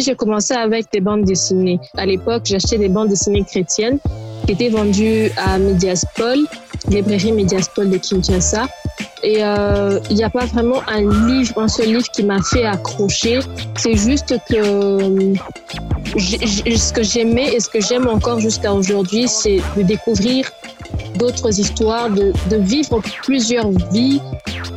J'ai commencé avec des bandes dessinées. À l'époque, j'achetais des bandes dessinées chrétiennes qui étaient vendues à Mediaspol, librairie Mediaspol de Kinshasa. Et euh, il n'y a pas vraiment un livre, un seul livre qui m'a fait accrocher. C'est juste que ce que j'aimais et ce que j'aime encore jusqu'à aujourd'hui, c'est de découvrir d'autres histoires, de vivre plusieurs vies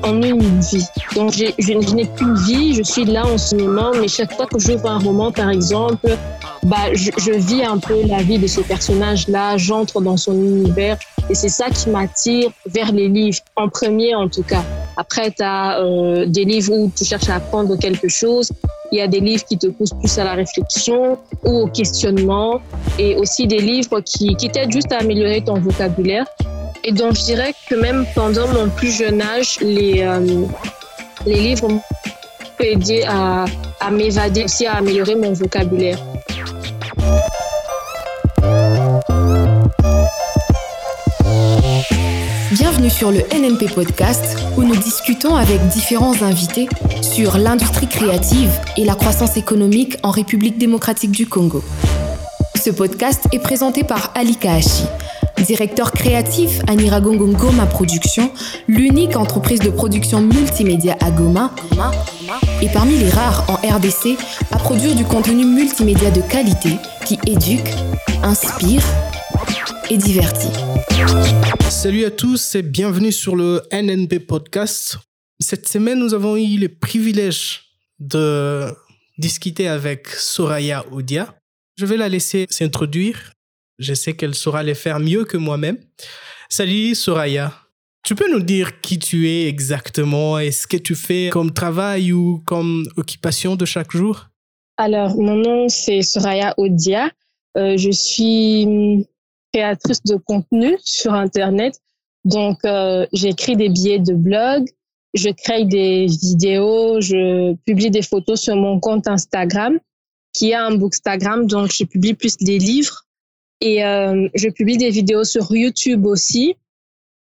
en une vie. Donc, je, je n'ai qu'une vie, je suis là en ce moment, mais chaque fois que j'ouvre un roman, par exemple, bah, je, vis un peu la vie de ce personnage-là, j'entre dans son univers, et c'est ça qui m'attire vers les livres, en premier en tout cas. Après, tu as euh, des livres où tu cherches à apprendre quelque chose, il y a des livres qui te poussent plus à la réflexion ou au questionnement, et aussi des livres qui, qui t'aident juste à améliorer ton vocabulaire. Et donc, je dirais que même pendant mon plus jeune âge, les, euh, les livres m'ont aidé à, à m'évader, aussi à améliorer mon vocabulaire. Bienvenue sur le NNP Podcast où nous discutons avec différents invités sur l'industrie créative et la croissance économique en République démocratique du Congo. Ce podcast est présenté par Ali Kahashi, directeur créatif à Niragongo Goma Production, l'unique entreprise de production multimédia à Goma, et parmi les rares en RDC à produire du contenu multimédia de qualité qui éduque, inspire et divertit. Salut à tous et bienvenue sur le NNP Podcast. Cette semaine, nous avons eu le privilège de discuter avec Soraya Odia. Je vais la laisser s'introduire je sais qu'elle saura les faire mieux que moi-même. Salut Soraya. Tu peux nous dire qui tu es exactement et ce que tu fais comme travail ou comme occupation de chaque jour? Alors, mon nom, c'est Soraya Odia. Euh, je suis créatrice de contenu sur Internet. Donc, euh, j'écris des billets de blog, je crée des vidéos, je publie des photos sur mon compte Instagram, qui est un bookstagram. Donc, je publie plus des livres et euh, je publie des vidéos sur YouTube aussi,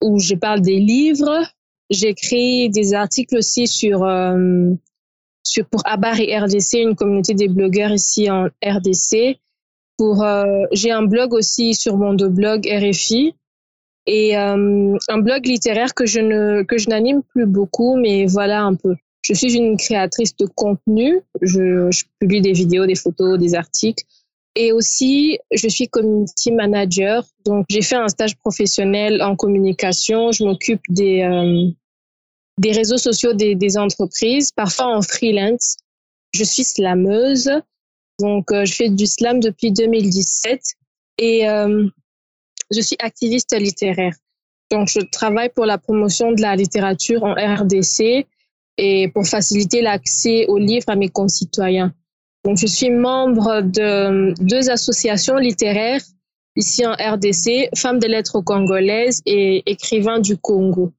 où je parle des livres. J'écris des articles aussi sur, euh, sur pour Abar et RDC, une communauté des blogueurs ici en RDC. Pour, euh, j'ai un blog aussi sur mon blog RFI et euh, un blog littéraire que je ne que je n'anime plus beaucoup, mais voilà un peu. Je suis une créatrice de contenu. Je, publie des vidéos, des photos, des articles. Et aussi, je suis community manager. Donc, j'ai fait un stage professionnel en communication. Je m'occupe des, euh, des réseaux sociaux des, des, entreprises, parfois en freelance. Je suis slameuse. Donc, euh, je fais du slam depuis 2017 et euh, je suis activiste littéraire. Donc, je travaille pour la promotion de la littérature en RDC et pour faciliter l'accès aux livres à mes concitoyens. Donc, je suis membre de deux associations littéraires ici en RDC, Femmes de lettres congolaises et Écrivains du Congo.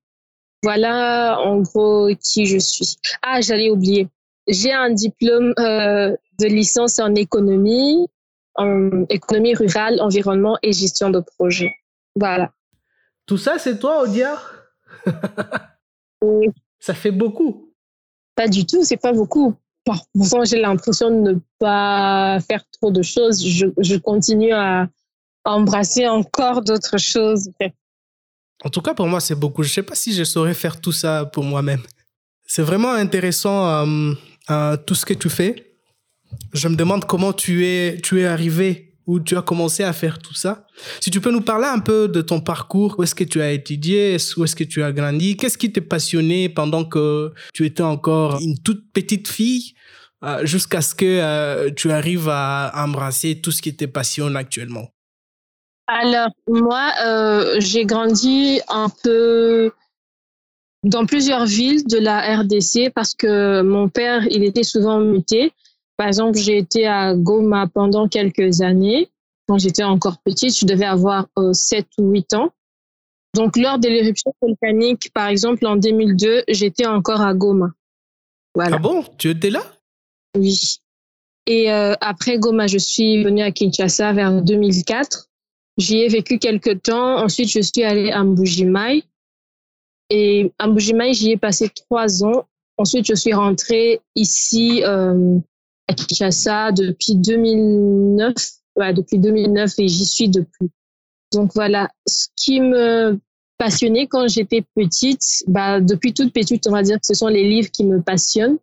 Voilà en gros qui je suis. Ah, j'allais oublier. J'ai un diplôme euh, de licence en économie, en économie rurale, environnement et gestion de projet. Voilà. Tout ça, c'est toi, Odia oui. Ça fait beaucoup. Pas du tout, c'est pas beaucoup parfois j'ai l'impression de ne pas faire trop de choses. Je, je continue à embrasser encore d'autres choses. En tout cas, pour moi, c'est beaucoup. Je ne sais pas si je saurais faire tout ça pour moi-même. C'est vraiment intéressant euh, euh, tout ce que tu fais. Je me demande comment tu es, tu es arrivé où tu as commencé à faire tout ça. Si tu peux nous parler un peu de ton parcours, où est-ce que tu as étudié, où est-ce que tu as grandi, qu'est-ce qui t'a passionné pendant que tu étais encore une toute petite fille euh, jusqu'à ce que euh, tu arrives à embrasser tout ce qui te passionne actuellement? Alors, moi, euh, j'ai grandi un peu dans plusieurs villes de la RDC parce que mon père, il était souvent muté. Par exemple, j'ai été à Goma pendant quelques années. Quand j'étais encore petite, je devais avoir euh, 7 ou 8 ans. Donc, lors de l'éruption volcanique, par exemple, en 2002, j'étais encore à Goma. Voilà. Ah bon? Tu étais là? Oui. Et euh, après Goma, je suis venue à Kinshasa vers 2004. J'y ai vécu quelques temps. Ensuite, je suis allée à Mbujimai. Et à Mbujimai, j'y ai passé trois ans. Ensuite, je suis rentrée ici euh, Kinshasa depuis 2009. Ouais, depuis 2009 et j'y suis depuis. Donc voilà, ce qui me passionnait quand j'étais petite, bah, depuis toute petite, on va dire que ce sont les livres qui me passionnent.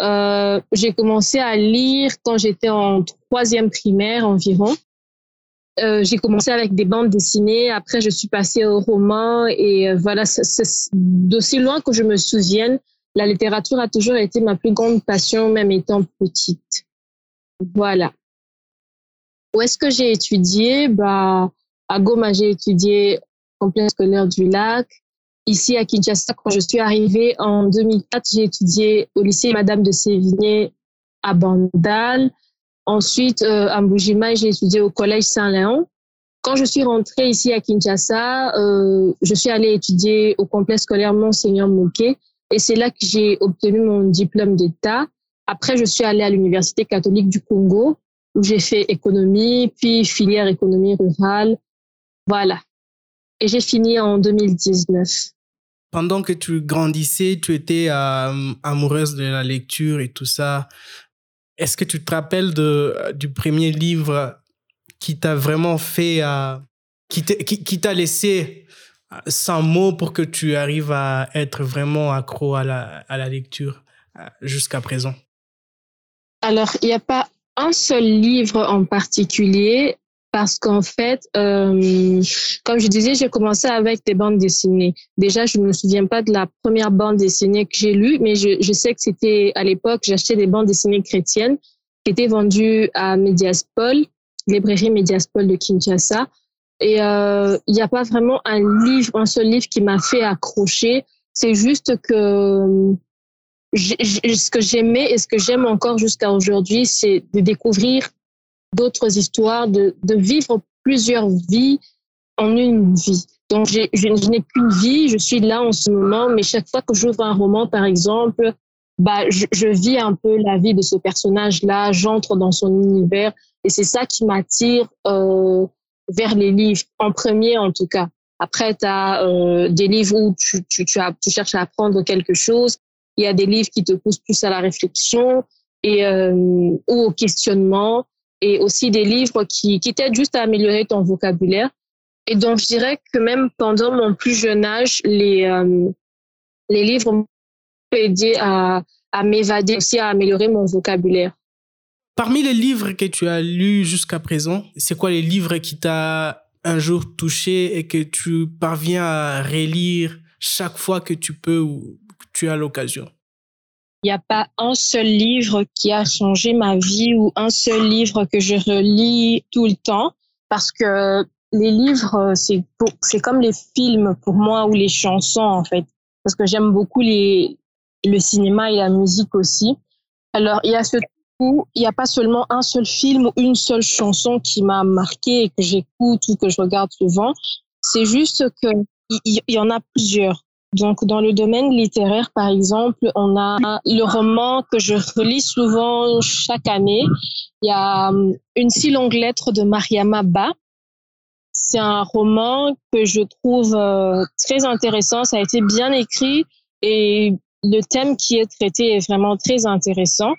Euh, j'ai commencé à lire quand j'étais en troisième primaire environ. Euh, j'ai commencé avec des bandes dessinées. Après, je suis passée au roman et euh, voilà, c'est d'aussi loin que je me souvienne, la littérature a toujours été ma plus grande passion, même étant petite. Voilà. Où est-ce que j'ai étudié? Bah, à Goma, j'ai étudié complexe scolaire du lac. Ici à Kinshasa, quand je suis arrivée en 2004, j'ai étudié au lycée Madame de Sévigné à Bandal. Ensuite, euh, à Mbujima, j'ai étudié au collège Saint-Léon. Quand je suis rentrée ici à Kinshasa, euh, je suis allée étudier au complexe scolaire Monseigneur Mouquet et c'est là que j'ai obtenu mon diplôme d'État. Après, je suis allée à l'Université catholique du Congo où j'ai fait économie, puis filière économie rurale. Voilà. Et j'ai fini en 2019. Pendant que tu grandissais, tu étais euh, amoureuse de la lecture et tout ça. Est-ce que tu te rappelles de, du premier livre qui t'a vraiment fait, euh, qui t'a laissé euh, sans mots pour que tu arrives à être vraiment accro à la, à la lecture euh, jusqu'à présent Alors, il n'y a pas un seul livre en particulier parce qu'en fait, euh, comme je disais, j'ai commencé avec des bandes dessinées. Déjà, je ne me souviens pas de la première bande dessinée que j'ai lue, mais je, je sais que c'était à l'époque, j'achetais des bandes dessinées chrétiennes qui étaient vendues à Mediaspol, librairie Mediaspol de Kinshasa. Et euh, il n'y a pas vraiment un livre, un seul livre qui m'a fait accrocher. C'est juste que ce que j'aimais et ce que j'aime encore jusqu'à aujourd'hui, c'est de découvrir d'autres histoires, de, vivre plusieurs vies en une vie. Donc, je, n'ai qu'une vie, je suis là en ce moment, mais chaque fois que j'ouvre un roman, par exemple, bah, je, je, vis un peu la vie de ce personnage-là, j'entre dans son univers, et c'est ça qui m'attire euh, vers les livres, en premier en tout cas. Après, tu as euh, des livres où tu, tu, tu, tu cherches à apprendre quelque chose, il y a des livres qui te poussent plus à la réflexion et euh, ou au questionnement et aussi des livres qui, qui t'aident juste à améliorer ton vocabulaire. Et donc, je dirais que même pendant mon plus jeune âge, les, euh, les livres m'ont aidé à, à m'évader aussi, à améliorer mon vocabulaire. Parmi les livres que tu as lus jusqu'à présent, c'est quoi les livres qui t'a un jour touché et que tu parviens à relire chaque fois que tu peux ou que tu as l'occasion? Il n'y a pas un seul livre qui a changé ma vie ou un seul livre que je relis tout le temps parce que les livres, c'est comme les films pour moi ou les chansons en fait parce que j'aime beaucoup les le cinéma et la musique aussi. Alors il y a ce il n'y a pas seulement un seul film ou une seule chanson qui m'a marqué et que j'écoute ou que je regarde souvent. C'est juste que il y, en a plusieurs. Donc, dans le domaine littéraire, par exemple, on a le roman que je relis souvent chaque année. Il y a hum, Une si longue lettre de Mariama Ba. C'est un roman que je trouve euh, très intéressant. Ça a été bien écrit et le thème qui est traité est vraiment très intéressant.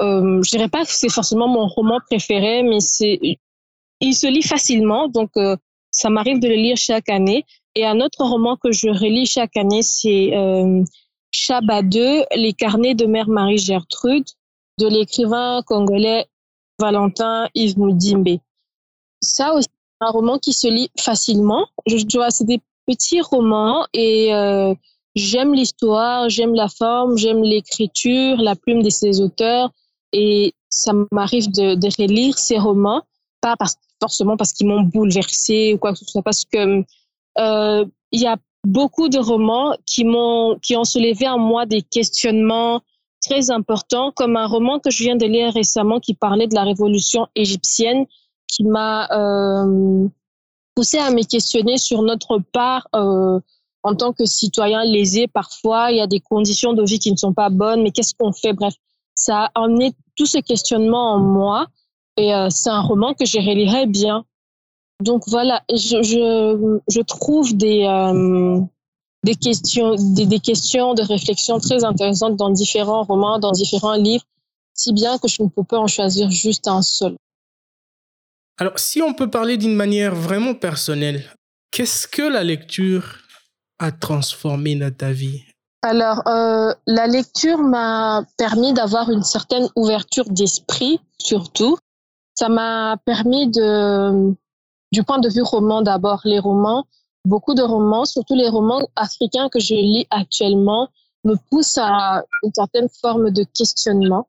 Euh, je dirais pas que c'est forcément mon roman préféré, mais c'est il se lit facilement, donc euh, ça m'arrive de le lire chaque année. Et un autre roman que je relis chaque année, c'est euh, Chaba 2, Les carnets de Mère Marie Gertrude, de l'écrivain congolais Valentin Yves Moudimbe. Ça aussi, un roman qui se lit facilement. Je dois, c'est des petits romans et euh, j'aime l'histoire, j'aime la forme, j'aime l'écriture, la plume de ces auteurs et ça m'arrive de, relire ces romans, pas forcément parce qu'ils m'ont bouleversé ou quoi que ce soit, parce que euh, y a beaucoup de romans qui m'ont qui ont soulevé en moi des questionnements très importants, comme un roman que je viens de lire récemment qui parlait de la révolution égyptienne, qui m'a euh, poussé à me questionner sur notre part euh, en tant que citoyen lésé. Parfois, il y a des conditions de vie qui ne sont pas bonnes, mais qu'est-ce qu'on fait? Bref, ça a emmené tous ces questionnements en moi. Et euh, c'est un roman que je relirai bien donc voilà, je, trouve des, euh, des, questions, des, des questions de réflexion très intéressantes dans différents romans, dans différents livres. si bien que je ne peux pas en choisir juste un seul. Alors, si on peut parler d'une manière vraiment personnelle, qu'est-ce que la lecture a transformé dans ta vie? Alors, euh, la lecture m'a permis d'avoir une certaine ouverture d'esprit, surtout. Ça m'a permis de, du point de vue roman d'abord, les romans, beaucoup de romans, surtout les romans africains que je lis actuellement, me poussent à une certaine forme de questionnement.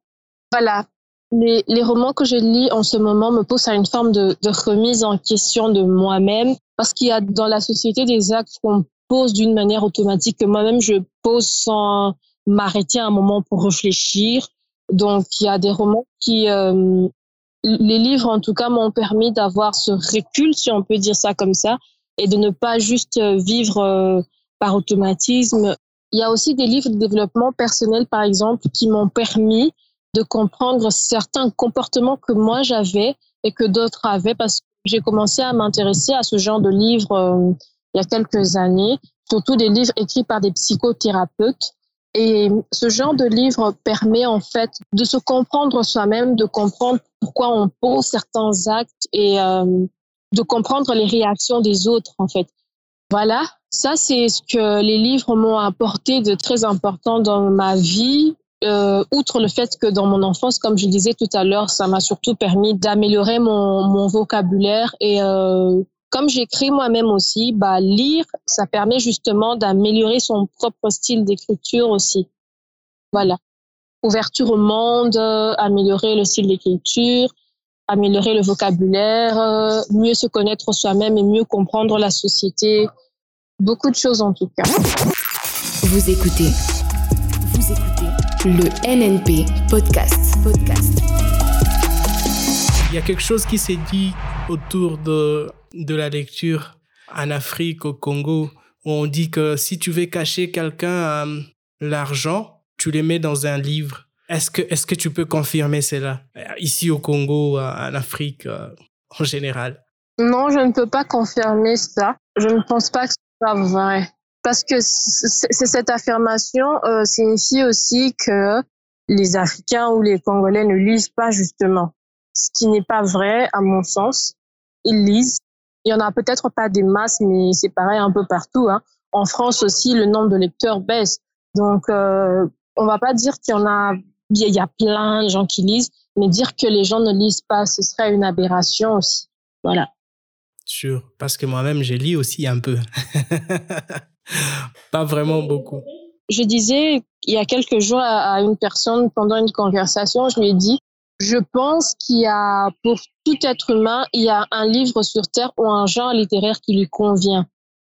Voilà, les, les, romans que je lis en ce moment me poussent à une forme de, remise en question de moi-même, parce qu'il y a dans la société des actes qu'on pose d'une manière automatique, que moi-même je pose sans m'arrêter un moment pour réfléchir. Donc il y a des romans qui, euh, les livres en tout cas m'ont permis d'avoir ce recul, si on peut dire ça comme ça, et de ne pas juste vivre euh, par automatisme. Il y a aussi des livres de développement personnel, par exemple, qui m'ont permis de comprendre certains comportements que moi j'avais et que d'autres avaient parce que j'ai commencé à m'intéresser à ce genre de livres euh, il y a quelques années, surtout des livres écrits par des psychothérapeutes. Et ce genre de livre permet en fait de se comprendre soi-même, de comprendre pourquoi on pose certains actes et euh, de comprendre les réactions des autres en fait. Voilà, ça c'est ce que les livres m'ont apporté de très important dans ma vie euh, outre le fait que dans mon enfance, comme je disais tout à l'heure, ça m'a surtout permis d'améliorer mon, vocabulaire et euh, comme j'écris moi-même aussi, bah lire, ça permet justement d'améliorer son propre style d'écriture aussi. Voilà. Ouverture au monde, améliorer le style d'écriture, améliorer le vocabulaire, euh, mieux se connaître soi-même et mieux comprendre la société. Beaucoup de choses en tout cas. Vous écoutez. Vous écoutez le NNP Podcast. Podcast. Il y a quelque chose qui s'est dit autour de, de la lecture en Afrique, au Congo, où on dit que si tu veux cacher quelqu'un euh, l'argent, tu les mets dans un livre. Est-ce que, est-ce que tu peux confirmer cela ici au Congo, en Afrique euh, en général? Non, je ne peux pas confirmer ça. Je ne pense pas que ce soit vrai parce que cette affirmation euh, signifie aussi que les Africains ou les Congolais ne lisent pas justement, ce qui n'est pas vrai à mon sens. Ils lisent. Il y en a peut-être pas des masses, mais c'est pareil un peu partout. Hein. En France aussi, le nombre de lecteurs baisse. Donc, euh, on va pas dire qu'il y en a, il y a plein de gens qui lisent, mais dire que les gens ne lisent pas, ce serait une aberration aussi. Voilà. Sûr, parce que moi-même, j'ai lu aussi un peu. Pas vraiment beaucoup. Je disais il y a quelques jours à une personne pendant une conversation, je lui ai dit, je pense qu'il y a, pour tout être humain, il y a un livre sur Terre ou un genre littéraire qui lui convient.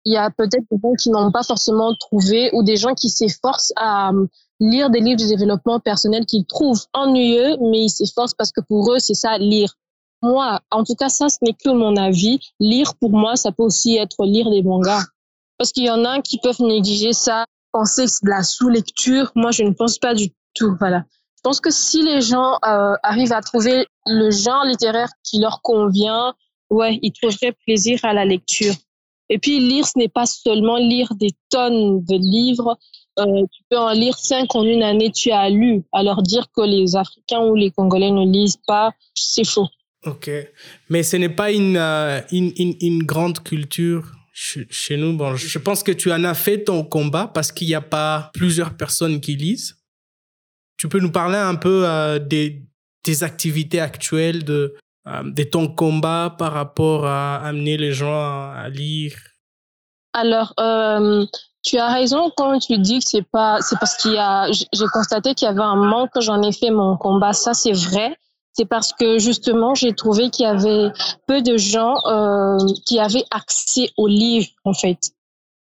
Il y a peut-être des gens qui n'ont pas forcément trouvé ou des gens qui s'efforcent à euh, lire des livres de développement personnel qu'ils trouvent ennuyeux, mais ils s'efforcent parce que pour eux, c'est ça, lire. Moi, en tout cas, ça, ce n'est que mon avis. Lire, pour moi, ça peut aussi être lire des mangas. Parce qu'il y en a qui peuvent négliger ça, penser que c'est de la sous-lecture. Moi, je ne pense pas du tout. Voilà. Je pense que si les gens euh, arrivent à trouver le genre littéraire qui leur convient, ouais, ils trouveraient plaisir à la lecture. Et puis lire, ce n'est pas seulement lire des tonnes de livres. Euh, tu peux en lire cinq en une année, tu as lu. Alors dire que les Africains ou les Congolais ne lisent pas, c'est faux. Ok, mais ce n'est pas une, euh, une, une, grande culture chez nous, bon, je pense que tu en as fait ton combat parce qu'il n'y a pas plusieurs personnes qui lisent. Tu peux nous parler un peu euh, des, activités actuelles, de, euh, de ton combat par rapport à amener les gens à, lire? Alors, euh, tu as raison quand tu dis que c'est parce qu'il y a, j'ai constaté qu'il y avait un manque, j'en ai fait mon combat, ça c'est vrai. C'est parce que justement j'ai trouvé qu'il y avait peu de gens qui avaient accès aux livres en fait.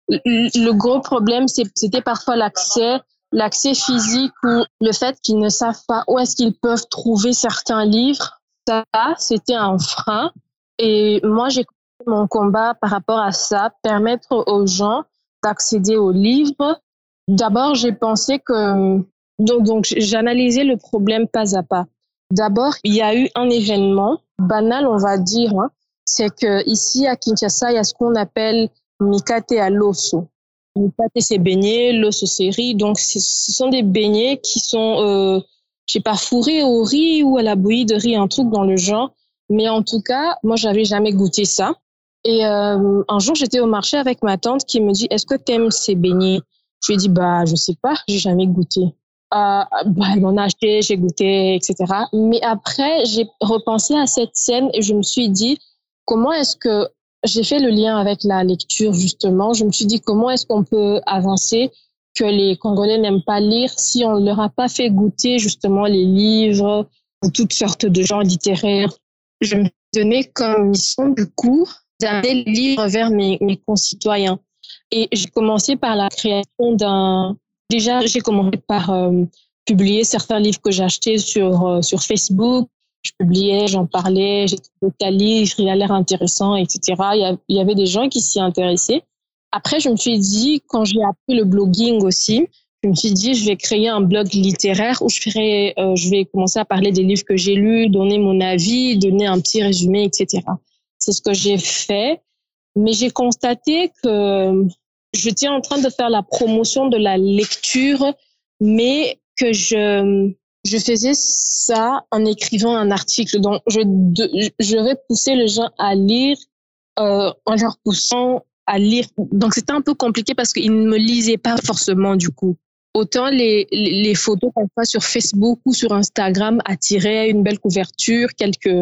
Le, gros problème c'était parfois l'accès, l'accès physique ou le fait qu'ils ne savent pas où est-ce qu'ils peuvent trouver certains livres. Ça, c'était un frein. Et moi j'ai mon combat par rapport à ça, permettre aux gens d'accéder aux livres. D'abord j'ai pensé que donc, j'analysais le problème pas à pas. D'abord, il y a eu un événement banal, on va dire, hein. c'est que ici à Kinshasa, il y a ce qu'on appelle mikate à l'osso. Mikate, c'est beignet, l'osso, c'est riz. Donc, ce sont des beignets qui sont, euh, je sais pas, fourré au riz ou à la bouillie de riz, un truc dans le genre. Mais en tout cas, moi, j'avais jamais goûté ça. Et euh, un jour, j'étais au marché avec ma tante qui me dit, est-ce que tu aimes ces beignets? Je lui ai dit, bah, je sais pas, j'ai jamais goûté. Euh, bah, elle m'en a acheté, j'ai goûté, etc. Mais après, j'ai repensé à cette scène et je me suis dit, comment est-ce que j'ai fait le lien avec la lecture, justement. Je me suis dit, comment est-ce qu'on peut avancer que les Congolais n'aiment pas lire si on ne leur a pas fait goûter, justement, les livres ou toutes sortes de genres littéraires? Je me donné comme mission, du coup, d'amener les livres vers mes, concitoyens. Et j'ai commencé par la création d'un... Déjà, j'ai commencé par euh, publier certains livres que j'ai achetés sur, euh, sur Facebook, je publiais, j'en parlais, j'ai trouvé ta livre, il a l'air intéressant, etc. Il y avait des gens qui s'y intéressaient. Après, je me suis dit, quand j'ai appris le blogging aussi, je me suis dit, je vais créer un blog littéraire où je ferai, euh, je vais commencer à parler des livres que j'ai lus, donner mon avis, donner un petit résumé, etc. C'est ce que j'ai fait. Mais j'ai constaté que j'étais en train de faire la promotion de la lecture, mais que je je faisais ça en écrivant un article. Donc, je, je vais pousser les gens à lire euh, en leur poussant à lire. Donc, c'était un peu compliqué parce qu'ils ne me lisaient pas forcément du coup. Autant les, les photos qu'on voit sur Facebook ou sur Instagram attiraient une belle couverture, quelques,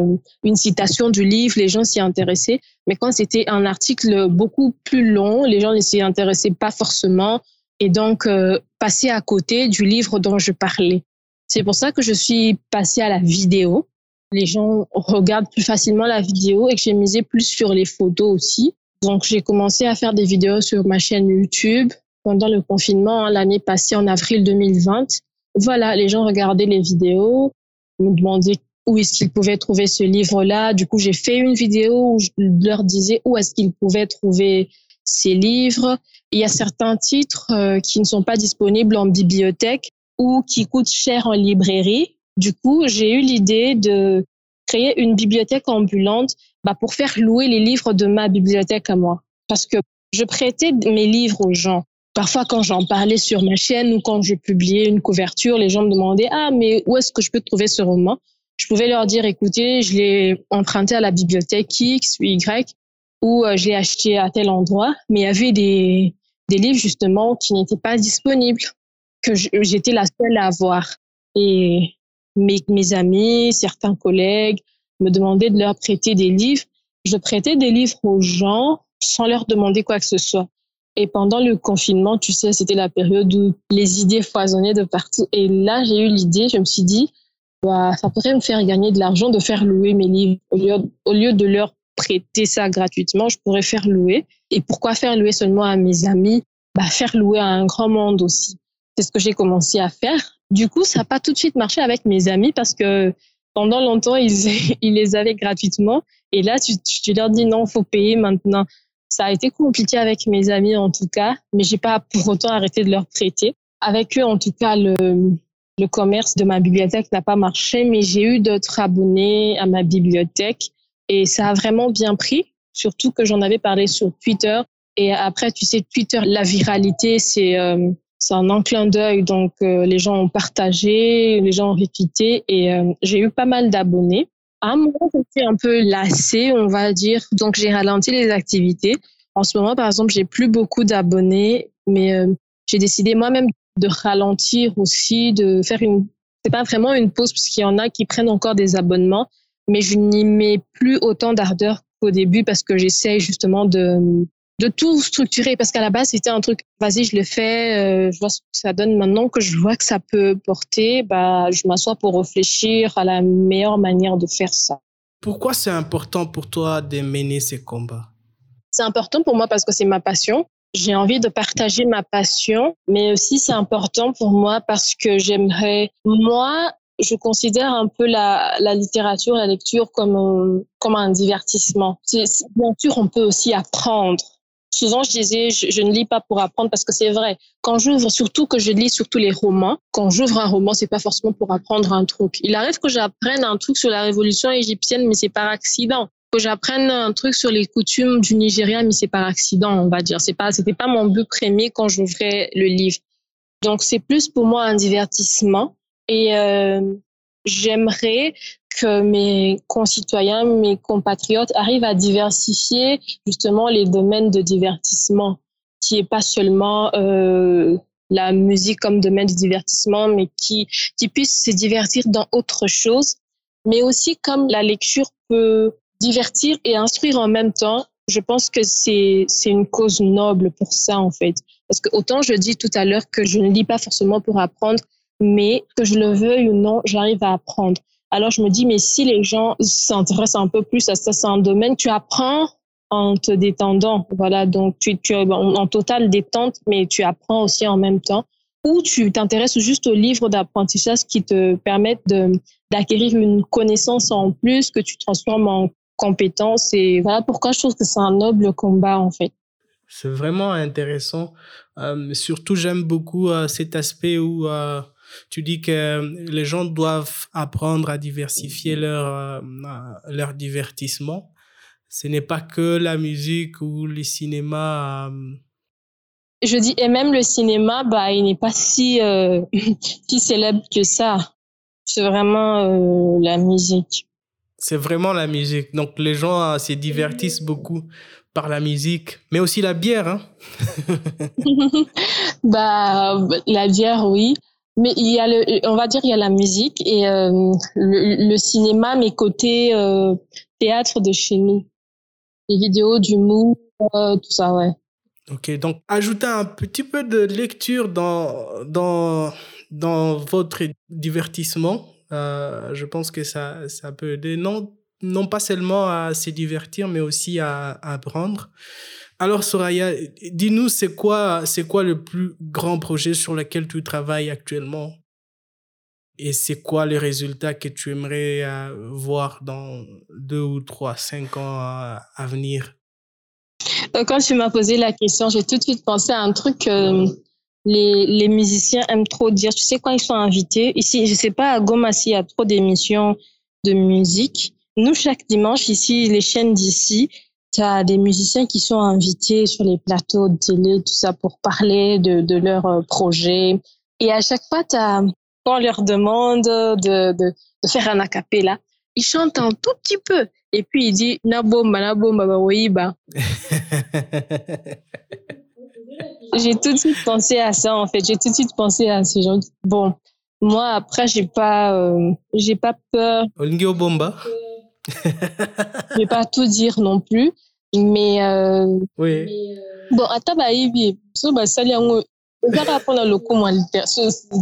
une citation du livre, les gens s'y intéressaient. Mais quand c'était un article beaucoup plus long, les gens ne s'y intéressaient pas forcément et donc euh, passaient à côté du livre dont je parlais. C'est pour ça que je suis passée à la vidéo. Les gens regardent plus facilement la vidéo et que j'ai misé plus sur les photos aussi. Donc, j'ai commencé à faire des vidéos sur ma chaîne YouTube pendant le confinement hein, l'année passée en avril 2020. Voilà, les gens regardaient les vidéos, me demandaient où est-ce qu'ils pouvaient trouver ce livre-là. Du coup, j'ai fait une vidéo où je leur disais où est-ce qu'ils pouvaient trouver ces livres. Il y a certains titres euh, qui ne sont pas disponibles en bibliothèque ou qui coûte cher en librairie. Du coup, j'ai eu l'idée de créer une bibliothèque ambulante bah, pour faire louer les livres de ma bibliothèque à moi. Parce que je prêtais mes livres aux gens. Parfois, quand j'en parlais sur ma chaîne ou quand je publiais une couverture, les gens me demandaient Ah, mais où est-ce que je peux trouver ce roman? Je pouvais leur dire Écoutez, je l'ai emprunté à la bibliothèque X ou Y ou euh, je l'ai acheté à tel endroit. Mais il y avait des, des livres justement qui n'étaient pas disponibles que j'étais la seule à avoir. Et mes, amis, certains collègues me demandaient de leur prêter des livres. Je prêtais des livres aux gens sans leur demander quoi que ce soit. Et pendant le confinement, tu sais, c'était la période où les idées foisonnaient de partout. Et là, j'ai eu l'idée, je me suis dit, bah, ça pourrait me faire gagner de l'argent de faire louer mes livres. Au lieu, au lieu de leur prêter ça gratuitement, je pourrais faire louer. Et pourquoi faire louer seulement à mes amis? Bah, Faire louer à un grand monde aussi. C'est ce que j'ai commencé à faire. Du coup, ça n'a pas tout de suite marché avec mes amis parce que pendant longtemps, ils, les avaient gratuitement. Et là, tu, leur dis non, faut payer maintenant. Ça a été compliqué avec mes amis en tout cas, mais j'ai pas pour autant arrêté de leur prêter. Avec eux, en tout cas, le, le commerce de ma bibliothèque n'a pas marché, mais j'ai eu d'autres abonnés à ma bibliothèque et ça a vraiment bien pris, surtout que j'en avais parlé sur Twitter. Et après, tu sais, Twitter, la viralité, c'est euh, c'est un enclin d'œil. Donc, euh, les gens ont partagé, les gens ont réquité et euh, j'ai eu pas mal d'abonnés. À un moment, j'étais un peu lassée, on va dire. Donc, j'ai ralenti les activités. En ce moment, par exemple, j'ai plus beaucoup d'abonnés, mais euh, j'ai décidé moi-même de ralentir aussi, de faire une. C'est pas vraiment une pause puisqu'il y en a qui prennent encore des abonnements, mais je n'y mets plus autant d'ardeur qu'au début parce que j'essaye justement de de tout structurer parce qu'à la base c'était un truc vas-y je le fais euh, je vois ce que ça donne maintenant que je vois que ça peut porter bah je m'assois pour réfléchir à la meilleure manière de faire ça. Pourquoi c'est important pour toi de mener ces combats? C'est important pour moi parce que c'est ma passion. J'ai envie de partager ma passion mais aussi c'est important pour moi parce que j'aimerais moi je considère un peu la, la littérature, la lecture comme un, comme un divertissement. C'est, bien sûr, on peut aussi apprendre Souvent, je disais, je, ne lis pas pour apprendre parce que c'est vrai. Quand j'ouvre, surtout que je lis surtout les romans, quand j'ouvre un roman, c'est pas forcément pour apprendre un truc. Il arrive que j'apprenne un truc sur la révolution égyptienne, mais c'est par accident. Que j'apprenne un truc sur les coutumes du Nigeria, mais c'est par accident, on va dire. C'est pas, c'était pas mon but premier quand j'ouvrais le livre. Donc, c'est plus pour moi un divertissement. Et euh, j'aimerais que mes concitoyens, mes compatriotes arrivent à diversifier justement les domaines de divertissement, qui est pas seulement euh, la musique comme domaine de divertissement, mais qui, qui puissent se divertir dans autre chose, mais aussi comme la lecture peut divertir et instruire en même temps. Je pense que c'est une cause noble pour ça, en fait. Parce que autant je dis tout à l'heure que je ne lis pas forcément pour apprendre, mais que je le veuille ou non, j'arrive à apprendre. Alors je me dis, mais si les gens s'intéressent un peu plus à ça, c'est un domaine, tu apprends en te détendant. Voilà, donc tu, es en, totale détente, mais tu apprends aussi en même temps. Ou tu t'intéresses juste aux livres d'apprentissage qui te permettent d'acquérir une connaissance en plus que tu transformes en compétence. Et voilà pourquoi je trouve que c'est un noble combat, en fait. C'est vraiment intéressant. Euh, surtout, j'aime beaucoup euh, cet aspect où euh, tu dis que les gens doivent apprendre à diversifier leur, euh, leur divertissement. Ce n'est pas que la musique ou le cinéma. Euh. Je dis, et même le cinéma, bah, il n'est pas si, euh, si célèbre que ça. C'est vraiment la musique. C'est vraiment la musique. Donc les gens se divertissent beaucoup par la musique, mais aussi la bière. Hein? bah, la bière, oui. Mais il y a le, on va dire, il y a la musique et euh, le, cinéma, mais côté euh, théâtre de chez nous. Les vidéos, du mou, euh, tout ça, ouais. Ok, donc ajouter un petit peu de lecture dans, dans, dans votre divertissement, je pense que ça, ça peut aider, non, non pas seulement à se divertir, mais aussi à apprendre. Alors Soraya, dis-nous c'est quoi c'est quoi le plus grand projet sur lequel tu travailles actuellement? Et c'est quoi les résultats que tu aimerais euh, voir dans deux ou trois, cinq ans à, venir? Euh, Quand tu m'as posé la question, j'ai tout de suite pensé à un truc que les, les musiciens aiment trop dire. Tu sais quand ils sont invités ici, je sais pas à Goma s'il y a trop d'émissions de musique. Nous chaque dimanche ici, les chaînes d'ici, tu as des musiciens qui sont invités sur les plateaux de télé, tout ça, pour parler de, de leur euh, projet. Et à chaque fois, as, quand on leur demande de, de, de faire un acapella, ils chantent un tout petit peu. Et puis, il dit, Nabomba, Nabomba, bah. j'ai tout de suite pensé à ça, en fait. J'ai tout de suite pensé à ces gens. Bon, moi, après, j'ai pas, euh, j'ai pas peur. Bomba. Je vais pas tout dire non plus, mais euh, oui. bon ata bayibi so basali yango ezaka mpona lokumu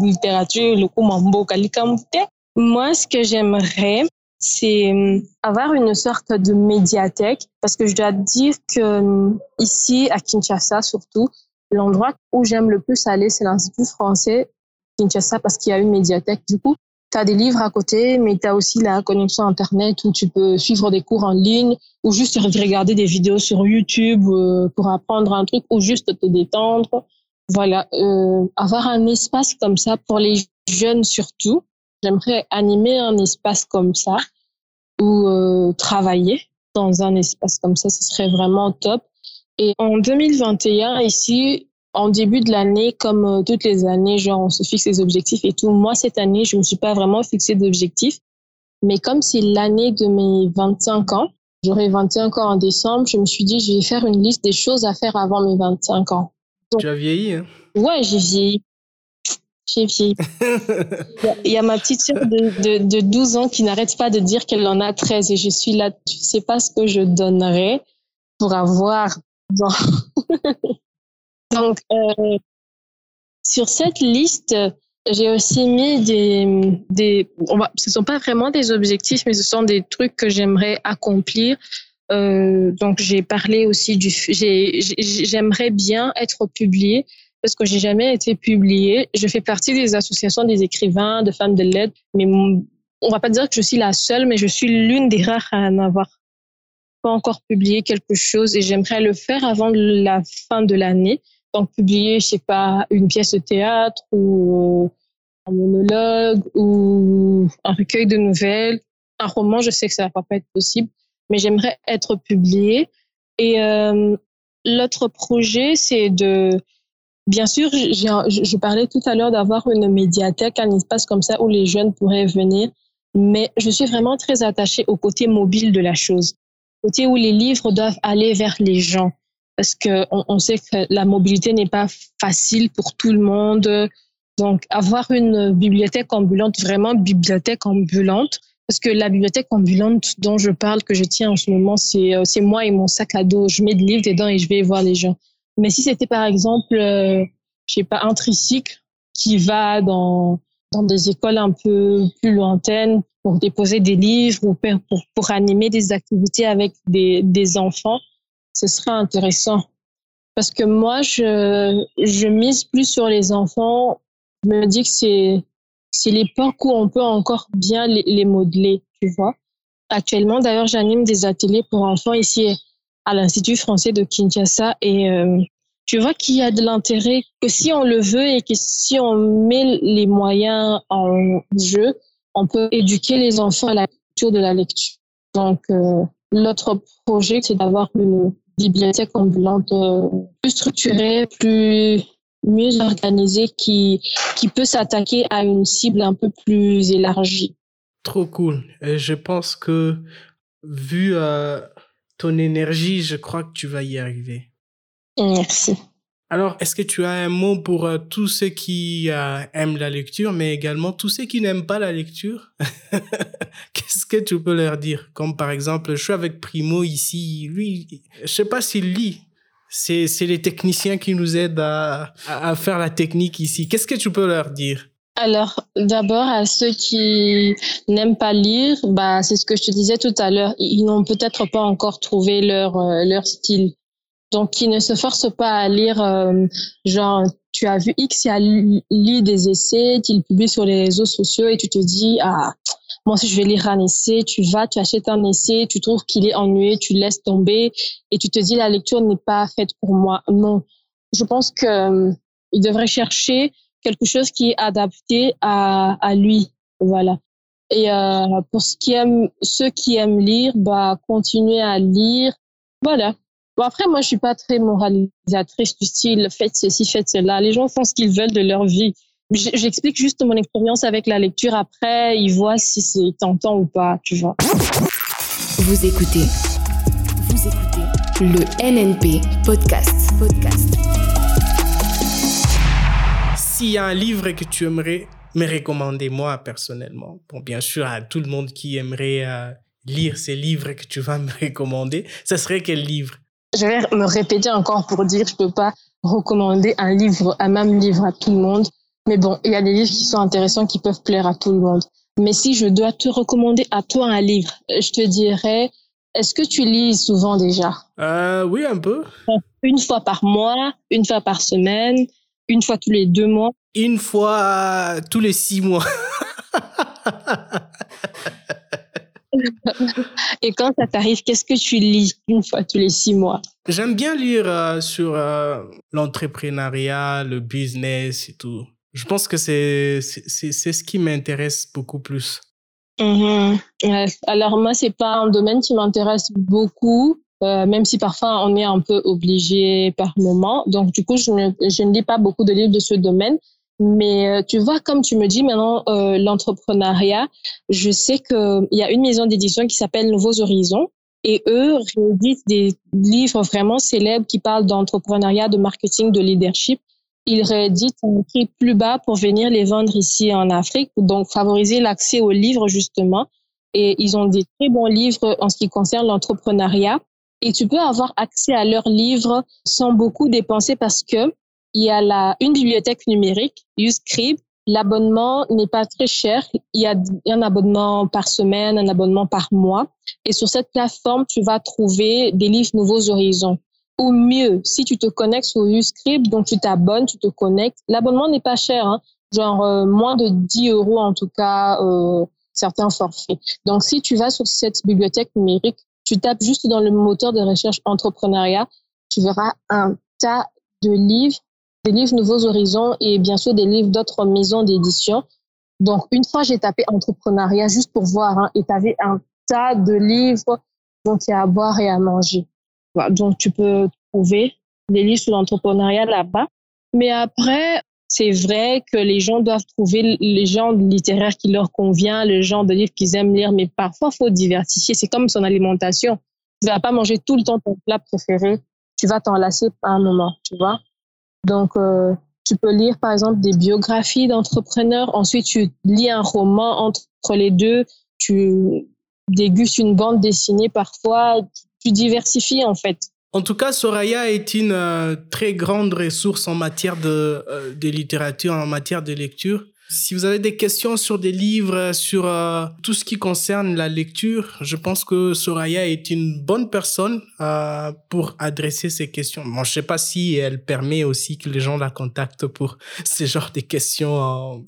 littérature lokumu ya mboka likambo te moi ce que j'aimerais c'est euh, avoir une sorte de médiathèque parce que je dois dire que euh, ici à Kinshasa surtout l'endroit où j'aime le plus aller c'est l'institut français Kinshasa parce qu'il y a une médiathèque du coup des livres à côté, mais tu as aussi la connexion Internet où tu peux suivre des cours en ligne ou juste regarder des vidéos sur YouTube euh, pour apprendre un truc ou juste te détendre. Voilà, euh, avoir un espace comme ça pour les jeunes surtout. J'aimerais animer un espace comme ça ou euh, travailler dans un espace comme ça, ce serait vraiment top. Et en 2021, ici, en début de l'année, comme euh, toutes les années, genre on se fixe des objectifs et tout. Moi, cette année, je me suis pas vraiment fixé d'objectifs. Mais comme c'est l'année de mes 25 ans, j'aurai 25 ans en décembre, je me suis dit, je vais faire une liste des choses à faire avant mes 25 ans. tu as vieilli, hein? Ouais, j'ai vieilli. J'ai vieilli. Il y, a ma petite sœur de, de, de 12 ans qui n'arrête pas de dire qu'elle en a 13 et je suis là, tu sais pas ce que je donnerais pour avoir Donc, euh, sur cette liste, j'ai aussi mis des, des on ce sont pas vraiment des objectifs, mais ce sont des trucs que j'aimerais accomplir. Euh, donc, j'ai parlé aussi du, j'aimerais bien être publié parce que j'ai jamais été publié. Je fais partie des associations des écrivains, de femmes de lettres, mais on va pas dire que je suis la seule, mais je suis l'une des rares à n'avoir pas encore publié quelque chose et j'aimerais le faire avant la fin de l'année donc publier, je sais pas, une pièce de théâtre ou un monologue ou un recueil de nouvelles, un roman, je sais que ça va pas être possible, mais j'aimerais être publié. Et euh, l'autre projet, c'est de, bien sûr, je parlais tout à l'heure d'avoir une médiathèque, un espace comme ça où les jeunes pourraient venir mais je suis vraiment très attachée au côté mobile de la chose, côté où les livres doivent aller vers les gens, parce que on, sait que la mobilité n'est pas facile pour tout le monde. Donc, avoir une bibliothèque ambulante, vraiment bibliothèque ambulante, parce que la bibliothèque ambulante dont je parle, que je tiens en ce moment, c'est euh, c'est moi et mon sac à dos. Je mets des livres dedans et je vais voir les gens. Mais si c'était par exemple, euh, je sais pas, un tricycle qui va dans dans des écoles un peu plus lointaines pour déposer des livres ou pour, pour animer des activités avec des, des enfants, ce serait intéressant. Parce que moi, je, je mise plus sur les enfants. Je me dis que c'est, c'est l'époque où on peut encore bien les, les modeler, tu vois. Actuellement, d'ailleurs, j'anime des ateliers pour enfants ici à l'Institut français de Kinshasa et euh, tu vois qu'il y a de l'intérêt, que si on le veut et que si on met les moyens en jeu, on peut éduquer les enfants à la culture de la lecture. Donc, euh, l'autre projet, c'est d'avoir une bibliothèque ambulante euh, plus structurée, plus mieux organisée, qui, qui peut s'attaquer à une cible un peu plus élargie. Trop cool. Et je pense que, vu euh, ton énergie, je crois que tu vas y arriver. Merci. Alors, est-ce que tu as un mot pour euh, tous ceux qui euh, aiment la lecture, mais également tous ceux qui n'aiment pas la lecture? Qu'est-ce que tu peux leur dire? Comme par exemple, je suis avec Primo ici, lui, je sais pas s'il lit. C'est, les techniciens qui nous aident à, à, à faire la technique ici. Qu'est-ce que tu peux leur dire? Alors, d'abord, à ceux qui n'aiment pas lire, bah, c'est ce que je te disais tout à l'heure. Ils n'ont peut-être pas encore trouvé leur, euh, leur style. Donc, qui ne se force pas à lire, euh, genre, tu as vu X, il a lu des essais, qu'il publie sur les réseaux sociaux et tu te dis, ah, moi aussi je vais lire un essai, tu vas, tu achètes un essai, tu trouves qu'il est ennuyé, tu laisses tomber et tu te dis, la lecture n'est pas faite pour moi. Non. Je pense que euh, devrait chercher quelque chose qui est adapté à, à lui. Voilà. Et euh, pour ce qui aime, ceux qui aiment lire, bah, continuer à lire. Voilà. Bon, après, moi, je suis pas très moralisatrice du style faites ceci, faites cela. Les gens font ce qu'ils veulent de leur vie. J'explique juste mon expérience avec la lecture. Après, ils voient si c'est tentant ou pas, tu vois. Vous écoutez. Vous écoutez. Le NNP Podcast. Podcast. S'il y a un livre que tu aimerais me recommander, moi, personnellement, bon, bien sûr, à tout le monde qui aimerait euh, lire ces livres que tu vas me recommander, ce serait quel livre? Je vais me répéter encore pour dire, je peux pas recommander un livre, un même livre à tout le monde. Mais bon, il y a des livres qui sont intéressants, qui peuvent plaire à tout le monde. Mais si je dois te recommander à toi un livre, je te dirais, est-ce que tu lis souvent déjà? Euh, Oui, un peu. Une fois par mois, une fois par semaine, une fois tous les deux mois Une fois tous les six mois. Et quand ça t'arrive, qu'est-ce que tu lis une fois tous les six mois? J'aime bien lire euh, sur euh, l'entrepreneuriat, le business et tout. Je pense que c'est ce qui m'intéresse beaucoup plus. Mhm. Alors moi, c'est pas un domaine qui m'intéresse beaucoup. Euh, même si parfois on est un peu obligé par moment. Donc du coup, je ne, je ne lis pas beaucoup de livres de ce domaine. Mais euh, tu vois, comme tu me dis maintenant, euh, l'entrepreneuriat, je sais qu'il y a une maison d'édition qui s'appelle Nouveaux Horizons et eux rééditent des livres vraiment célèbres qui parlent d'entrepreneuriat, de marketing, de leadership. Ils rééditent un prix plus bas pour venir les vendre ici en Afrique, donc favoriser l'accès aux livres justement. Et ils ont des très bons livres en ce qui concerne l'entrepreneuriat. Et tu peux avoir accès à leurs livres sans beaucoup dépenser parce que il y a la, une bibliothèque numérique, Uscribe. L'abonnement n'est pas très cher. Il y a un abonnement par semaine, un abonnement par mois. Et sur cette plateforme, tu vas trouver des livres Nouveaux Horizons. Ou mieux, si tu te connectes sur Uscribe, donc tu t'abonnes, tu te connectes. L'abonnement n'est pas cher, hein, genre euh, moins de 10 euros en tout cas, euh, certains forfaits. Donc si tu vas sur cette bibliothèque numérique, tu tapes juste dans le moteur de recherche entrepreneuriat, tu verras un tas de livres des livres Nouveaux Horizons et bien sûr des livres d'autres maisons d'édition. Donc, une fois, j'ai tapé entrepreneuriat juste pour voir, hein, et tu avais un tas de livres dont il y a à boire et à manger. Donc, tu peux trouver des livres sur l'entrepreneuriat là-bas. Mais après, c'est vrai que les gens doivent trouver les genres littéraires qui leur convient, le genre de livre qu'ils aiment lire, mais parfois faut diversifier. C'est comme son alimentation. Tu vas pas manger tout le temps ton plat préféré. Tu vas t'en lasser à un moment, tu vois. Donc, euh, tu peux lire par exemple des biographies d'entrepreneurs. Ensuite, tu lis un roman entre les deux. Tu dégustes une bande dessinée parfois. Tu diversifies en fait. En tout cas, Soraya est une euh, très grande ressource en matière de, euh, de littérature, en matière de lecture. Si vous avez des questions sur des livres, sur euh, tout ce qui concerne la lecture, je pense que Soraya est une bonne personne euh, pour adresser ces questions. Bon, je sais pas si elle permet aussi que les gens la contactent pour ce genre de questions en,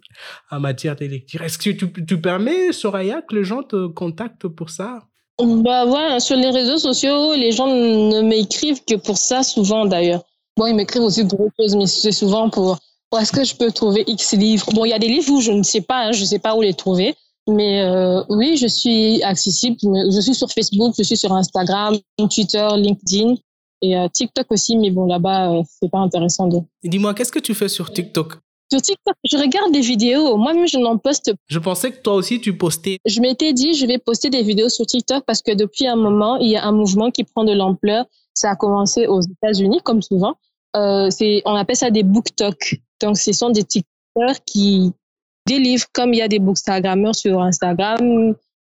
en matière de lecture. Est-ce que tu, tu permets, Soraya, que les gens te contactent pour ça? Bah ouais, sur les réseaux sociaux, les gens ne m'écrivent que pour ça souvent d'ailleurs. Bon, ils m'écrivent aussi pour autre chose, mais c'est souvent pour où est-ce que je peux trouver X livres? Bon, il y a des livres où je ne sais pas, hein, je ne sais pas où les trouver. Mais euh, oui, je suis accessible. Je suis sur Facebook, je suis sur Instagram, Twitter, LinkedIn et euh, TikTok aussi. Mais bon, là-bas, euh, c'est pas intéressant de. Dis-moi, qu'est-ce que tu fais sur TikTok? Sur TikTok, je regarde des vidéos. Moi-même, je n'en poste. Je pensais que toi aussi, tu postais. Je m'étais dit, je vais poster des vidéos sur TikTok parce que depuis un moment, il y a un mouvement qui prend de l'ampleur. Ça a commencé aux États-Unis, comme souvent. Euh, on appelle ça des booktalk. Donc, ce sont des TikTokers qui délivrent, comme il y a des bookstagrammeurs sur Instagram,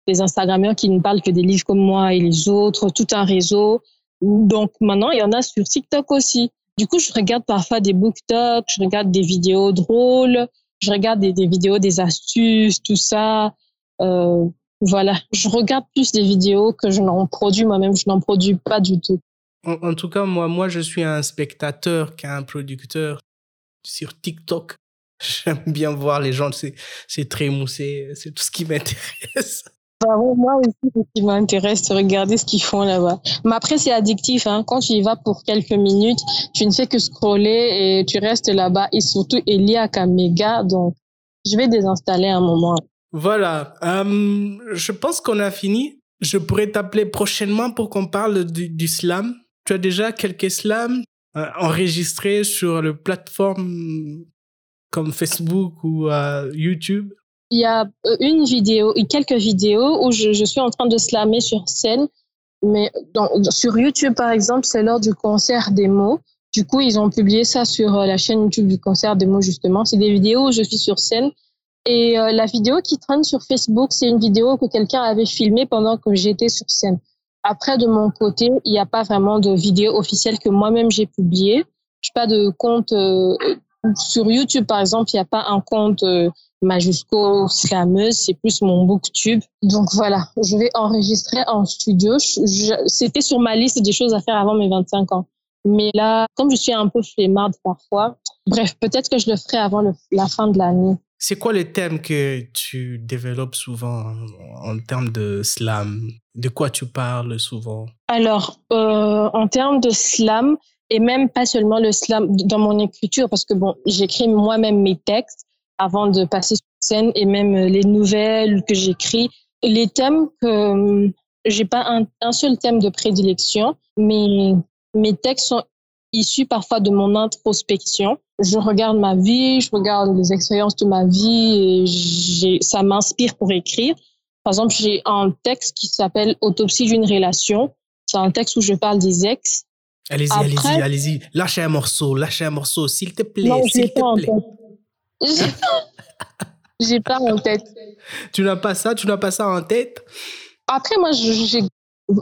des Instagrammeurs qui ne parlent que des livres comme moi et les autres, tout un réseau. Donc, maintenant, il y en a sur TikTok aussi. Du coup, je regarde parfois des booktalk, je regarde des vidéos drôles, je regarde des, des vidéos, des astuces, tout ça. Euh, voilà, je regarde plus des vidéos que je n'en produis moi-même, je n'en produis pas du tout. En, en, tout cas, moi, moi, je suis un spectateur qu'un producteur sur TikTok. J'aime bien voir les gens, c'est, très moussé, c'est tout ce qui m'intéresse. Bah, moi aussi, ce qui m'intéresse, c'est regarder ce qu'ils font là-bas. Mais après, c'est addictif. Hein. Quand tu y vas pour quelques minutes, tu ne fais que scroller et tu restes là-bas. Et surtout, il y a qu'un méga. Donc, je vais désinstaller un moment. Voilà. Euh, je pense qu'on a fini. Je pourrais t'appeler prochainement pour qu'on parle du, du slam. Tu as déjà quelques slams euh, enregistrés sur le plateforme comme Facebook ou euh, YouTube? Il y a une vidéo, quelques vidéos où je, suis en train de slammer sur scène. Mais sur YouTube, par exemple, c'est lors du concert des mots. Du coup, ils ont publié ça sur la chaîne YouTube du concert des mots, justement. C'est des vidéos où je suis sur scène. Et euh, la vidéo qui traîne sur Facebook, c'est une vidéo que quelqu'un avait filmée pendant que j'étais sur scène. Après, de mon côté, il n'y a pas vraiment de vidéo officielle que moi-même j'ai publiée. Je n'ai pas de compte euh, sur YouTube, par exemple, il n'y a pas un compte euh, majusco slameuse, c'est plus mon booktube. Donc voilà, je vais enregistrer en studio. C'était sur ma liste des choses à faire avant mes 25 ans. Mais là, comme je suis un peu flemmarde parfois, bref, peut-être que je le ferai avant la fin de l'année. C'est quoi les thèmes que tu développes souvent en, termes de slam? De quoi tu parles souvent? Alors, euh, en termes de slam, et même pas seulement le slam dans mon écriture, parce que bon, j'écris moi-même mes textes avant de passer sur scène et même les nouvelles que j'écris. Les thèmes que j'ai pas un, un, seul thème de prédilection, mais mes textes sont issus parfois de mon introspection. Je regarde ma vie, je regarde les expériences de ma vie et ça m'inspire pour écrire. Par exemple, j'ai un texte qui s'appelle Autopsie d'une relation. C'est un texte où je parle des ex. Allez-y, allez-y, allez-y. Lâchez un morceau, lâchez un morceau, s'il te plaît. Non, s'il te plaît. J'ai pas en tête. Tu n'as pas ça, tu n'as pas ça en tête? Après, moi, j'ai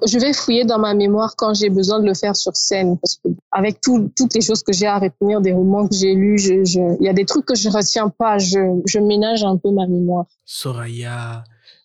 je vais fouiller dans ma mémoire quand j'ai besoin de le faire sur scène parce que avec tout, toutes les choses que j'ai à retenir des romans que j'ai lus, je, je, il y a des trucs que je retiens pas, je, je ménage un peu ma mémoire. Soraya,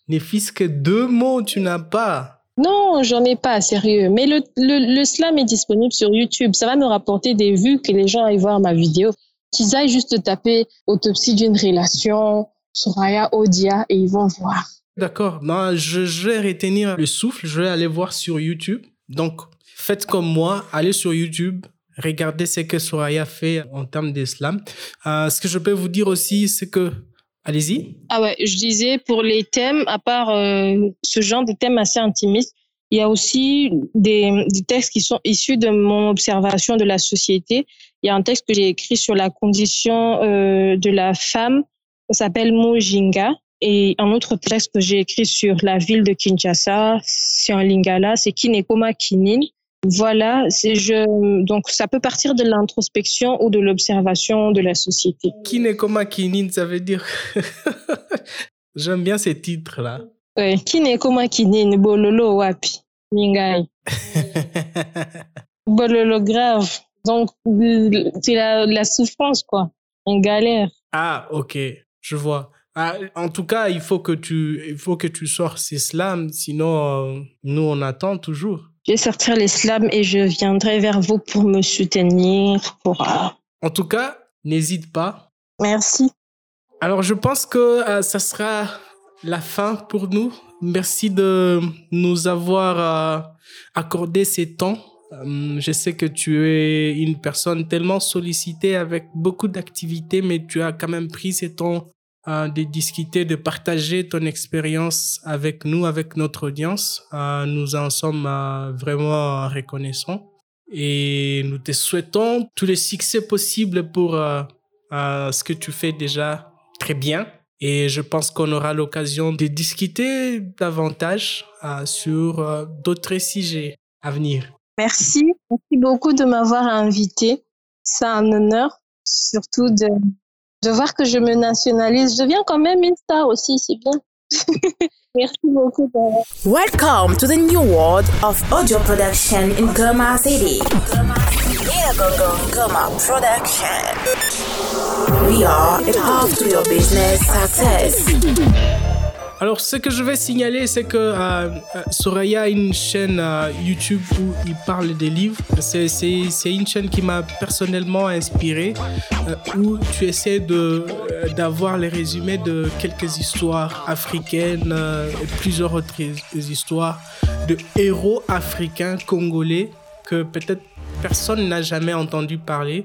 n'est fils que deux mots, tu n'as pas. Non, j'en ai pas, sérieux. Mais le, le, le slam est disponible sur YouTube. Ça va me rapporter des vues que les gens aillent voir ma vidéo. Qu'ils aillent juste taper autopsie d'une relation, Soraya Odia, et ils vont voir. D'accord. Non, je, je, vais retenir le souffle. Je vais aller voir sur YouTube. Donc, faites comme moi. Allez sur YouTube. Regardez ce que Soraya fait en termes d'islam. Euh, ce que je peux vous dire aussi, c'est que... Allez-y. Ah ouais, je disais, pour les thèmes, à part euh, ce genre de thèmes assez intimistes, Il y a aussi des, des, textes qui sont issus de mon observation de la société. Il y a un texte que j'ai écrit sur la condition euh, de la femme, ça s'appelle Mojinga. Et un autre texte que j'ai écrit sur la ville de Kinshasa, c'est en lingala, c'est Kinekoma Kinin. Voilà, c'est je donc ça peut partir de l'introspection ou de l'observation de la société. Kinekoma Kinin, ça veut dire J'aime bien ces titres là. Ouais, Kinekoma Kinin, bololo wapi, mingai. bololo grave. Donc c'est la, la souffrance quoi, on galère. Ah, OK, je vois. Ah, en tout cas, il faut que tu, il faut que tu sortes l'islam, sinon euh, nous on attend toujours. Je vais sortir l'islam et je viendrai vers vous pour me soutenir. Pour, euh, En tout cas, n'hésite pas. Merci. Alors, je pense que euh, ça sera la fin pour nous. Merci de nous avoir euh, accordé ces temps. Je sais que tu es une personne tellement sollicitée avec beaucoup d'activités, mais tu as quand même pris ces temps euh, de discuter, de partager ton expérience avec nous, avec notre audience. Euh, nous en sommes euh, vraiment reconnaissants et nous te souhaitons tous les succès possibles pour euh, ce que tu fais déjà très bien. Et je pense qu'on aura l'occasion de discuter davantage sur d'autres sujets à venir. Merci. Merci beaucoup de m'avoir invité. C'est un honneur, surtout de, de voir que je me nationalise. Je deviens quand même une star aussi, c'est bien. Merci beaucoup. Welcome to the new world of audio production in Goma City. Goma Production. We are a path to your business success. Alors, ce que je vais signaler, c'est que euh, euh, Soraya a une chaîne euh, YouTube où il parle des livres. C'est, une chaîne qui m'a personnellement inspiré, euh, où tu essaies de, d'avoir les résumés de quelques histoires africaines et plusieurs autres histoires de héros africains congolais que peut-être personne n'a jamais entendu parler.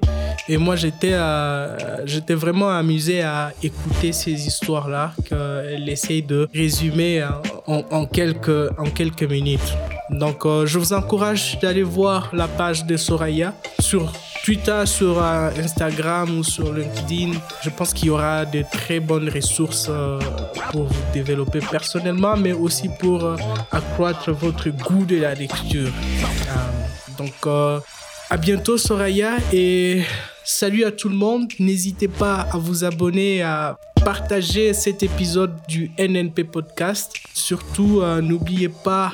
Et moi, j'étais, euh, j'étais vraiment amusé à écouter ces histoires-là qu'elle essaye de résumer en, quelques, minutes. Donc, euh, je vous encourage d'aller voir la page de Soraya sur Twitter, sur euh, Instagram ou sur LinkedIn. Je pense qu'il y aura de très bonnes ressources pour vous développer personnellement, mais aussi pour accroître votre goût de la lecture. Donc, à bientôt Soraya et salut à tout le monde. N'hésitez pas à vous abonner, à partager cet épisode du NNP Podcast. Surtout, euh, n'oubliez pas,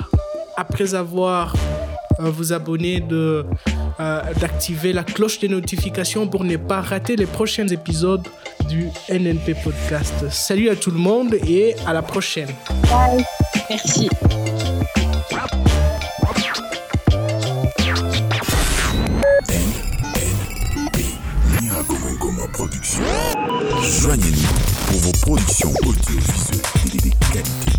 après avoir euh, vous abonné, de, euh, d'activer la cloche des notifications pour ne pas rater les prochains épisodes du NNP Podcast. Salut à tout le monde et à la prochaine. Merci. Joignez-nous pour vos productions audiovisuelles de qualité.